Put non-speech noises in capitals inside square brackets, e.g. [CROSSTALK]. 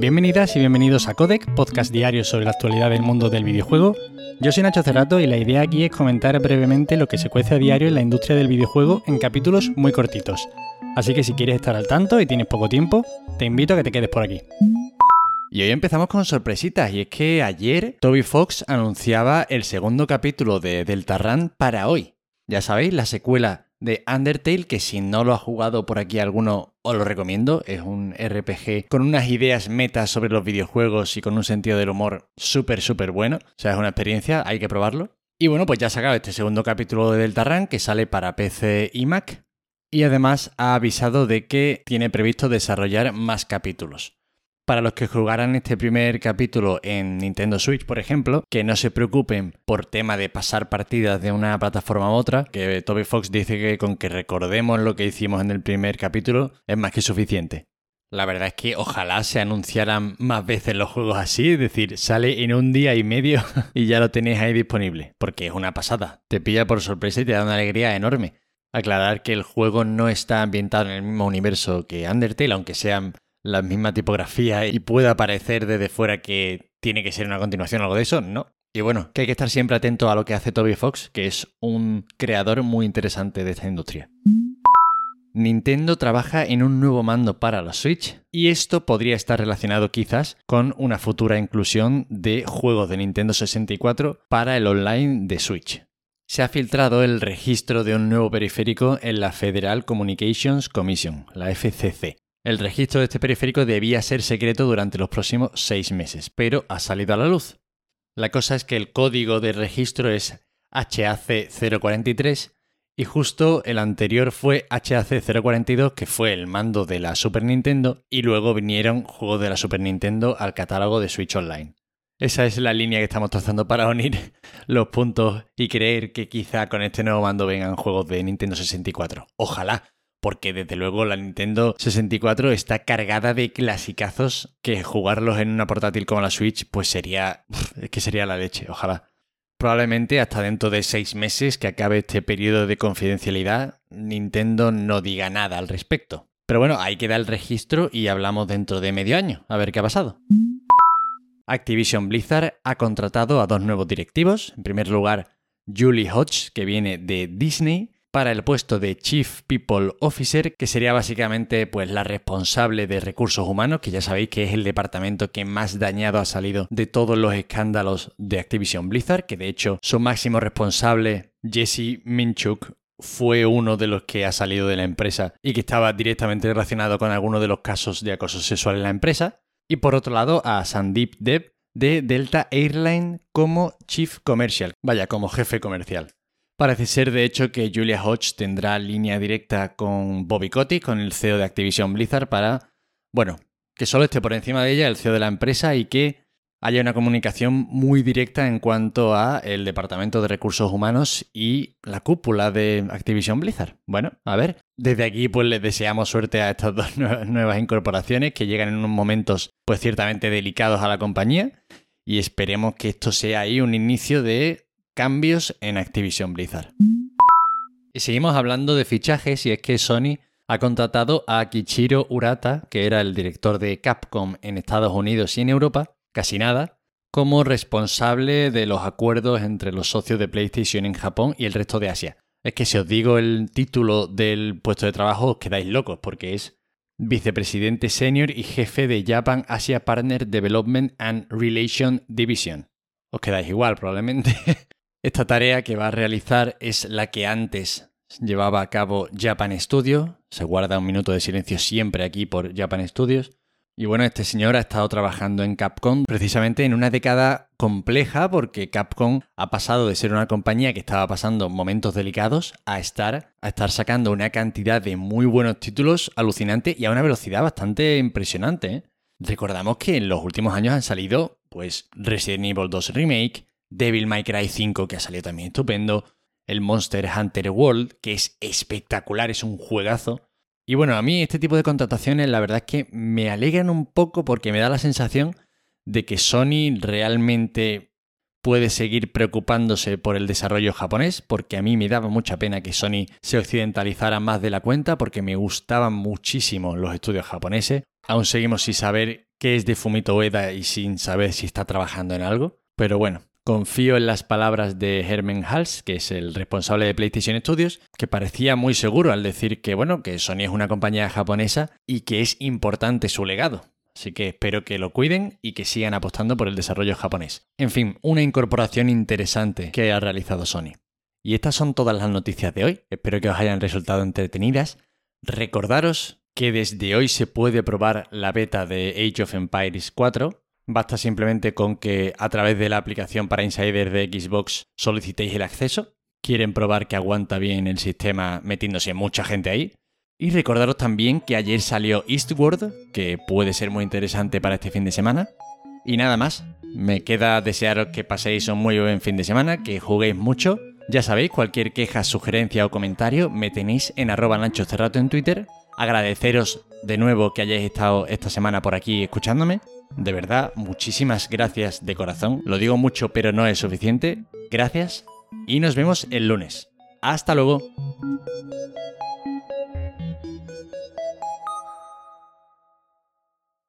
Bienvenidas y bienvenidos a Codec, podcast diario sobre la actualidad del mundo del videojuego. Yo soy Nacho Cerrato y la idea aquí es comentar brevemente lo que se cuece a diario en la industria del videojuego en capítulos muy cortitos. Así que si quieres estar al tanto y tienes poco tiempo, te invito a que te quedes por aquí. Y hoy empezamos con sorpresitas, y es que ayer Toby Fox anunciaba el segundo capítulo de Deltarune para hoy. Ya sabéis, la secuela de Undertale, que si no lo ha jugado por aquí alguno, os lo recomiendo. Es un RPG con unas ideas metas sobre los videojuegos y con un sentido del humor súper, súper bueno. O sea, es una experiencia, hay que probarlo. Y bueno, pues ya ha sacado este segundo capítulo de Deltarune que sale para PC y Mac. Y además ha avisado de que tiene previsto desarrollar más capítulos para los que jugaran este primer capítulo en Nintendo Switch, por ejemplo, que no se preocupen por tema de pasar partidas de una plataforma a otra, que Toby Fox dice que con que recordemos lo que hicimos en el primer capítulo es más que suficiente. La verdad es que ojalá se anunciaran más veces los juegos así, es decir, sale en un día y medio [LAUGHS] y ya lo tenéis ahí disponible, porque es una pasada, te pilla por sorpresa y te da una alegría enorme. Aclarar que el juego no está ambientado en el mismo universo que Undertale, aunque sean la misma tipografía y pueda parecer desde fuera que tiene que ser una continuación o algo de eso, no. Y bueno, que hay que estar siempre atento a lo que hace Toby Fox, que es un creador muy interesante de esta industria. Nintendo trabaja en un nuevo mando para la Switch y esto podría estar relacionado quizás con una futura inclusión de juegos de Nintendo 64 para el online de Switch. Se ha filtrado el registro de un nuevo periférico en la Federal Communications Commission, la FCC, el registro de este periférico debía ser secreto durante los próximos seis meses, pero ha salido a la luz. La cosa es que el código de registro es HAC043 y justo el anterior fue HAC042, que fue el mando de la Super Nintendo, y luego vinieron juegos de la Super Nintendo al catálogo de Switch Online. Esa es la línea que estamos trazando para unir [LAUGHS] los puntos y creer que quizá con este nuevo mando vengan juegos de Nintendo 64. Ojalá, porque desde luego la Nintendo 64 está cargada de clasicazos que jugarlos en una portátil como la Switch pues sería es que sería la leche, ojalá. Probablemente hasta dentro de seis meses que acabe este periodo de confidencialidad, Nintendo no diga nada al respecto. Pero bueno, ahí queda el registro y hablamos dentro de medio año, a ver qué ha pasado. Activision Blizzard ha contratado a dos nuevos directivos. En primer lugar, Julie Hodge, que viene de Disney, para el puesto de Chief People Officer, que sería básicamente pues la responsable de recursos humanos, que ya sabéis que es el departamento que más dañado ha salido de todos los escándalos de Activision Blizzard, que de hecho su máximo responsable, Jesse Minchuk, fue uno de los que ha salido de la empresa y que estaba directamente relacionado con algunos de los casos de acoso sexual en la empresa. Y por otro lado, a Sandeep Dev de Delta Airline como Chief Commercial, vaya, como jefe comercial. Parece ser, de hecho, que Julia Hodge tendrá línea directa con Bobby Kotick, con el CEO de Activision Blizzard, para, bueno, que solo esté por encima de ella el CEO de la empresa y que haya una comunicación muy directa en cuanto a el Departamento de Recursos Humanos y la cúpula de Activision Blizzard. Bueno, a ver, desde aquí pues les deseamos suerte a estas [LAUGHS] dos nuevas incorporaciones que llegan en unos momentos pues ciertamente delicados a la compañía y esperemos que esto sea ahí un inicio de cambios en Activision Blizzard. Y seguimos hablando de fichajes y es que Sony ha contratado a Kichiro Urata, que era el director de Capcom en Estados Unidos y en Europa, casi nada, como responsable de los acuerdos entre los socios de PlayStation en Japón y el resto de Asia. Es que si os digo el título del puesto de trabajo os quedáis locos porque es vicepresidente senior y jefe de Japan Asia Partner Development and Relation Division. Os quedáis igual probablemente. [LAUGHS] Esta tarea que va a realizar es la que antes llevaba a cabo Japan Studio. Se guarda un minuto de silencio siempre aquí por Japan Studios. Y bueno, este señor ha estado trabajando en Capcom precisamente en una década compleja porque Capcom ha pasado de ser una compañía que estaba pasando momentos delicados a estar, a estar sacando una cantidad de muy buenos títulos alucinante y a una velocidad bastante impresionante. ¿eh? Recordamos que en los últimos años han salido pues Resident Evil 2 Remake, Devil May Cry 5, que ha salido también estupendo, el Monster Hunter World, que es espectacular, es un juegazo. Y bueno, a mí este tipo de contrataciones la verdad es que me alegran un poco porque me da la sensación de que Sony realmente puede seguir preocupándose por el desarrollo japonés, porque a mí me daba mucha pena que Sony se occidentalizara más de la cuenta, porque me gustaban muchísimo los estudios japoneses, Aún seguimos sin saber qué es de Fumito Ueda y sin saber si está trabajando en algo. Pero bueno, confío en las palabras de Herman Hals, que es el responsable de PlayStation Studios, que parecía muy seguro al decir que bueno, que Sony es una compañía japonesa y que es importante su legado. Así que espero que lo cuiden y que sigan apostando por el desarrollo japonés. En fin, una incorporación interesante que ha realizado Sony. Y estas son todas las noticias de hoy. Espero que os hayan resultado entretenidas. Recordaros que desde hoy se puede probar la beta de Age of Empires 4. Basta simplemente con que a través de la aplicación para insiders de Xbox solicitéis el acceso. Quieren probar que aguanta bien el sistema metiéndose mucha gente ahí. Y recordaros también que ayer salió Eastward, que puede ser muy interesante para este fin de semana. Y nada más, me queda desearos que paséis un muy buen fin de semana, que juguéis mucho. Ya sabéis, cualquier queja, sugerencia o comentario me tenéis en arroba Nacho Cerrato en Twitter. Agradeceros de nuevo que hayáis estado esta semana por aquí escuchándome. De verdad, muchísimas gracias de corazón. Lo digo mucho, pero no es suficiente. Gracias y nos vemos el lunes. Hasta luego.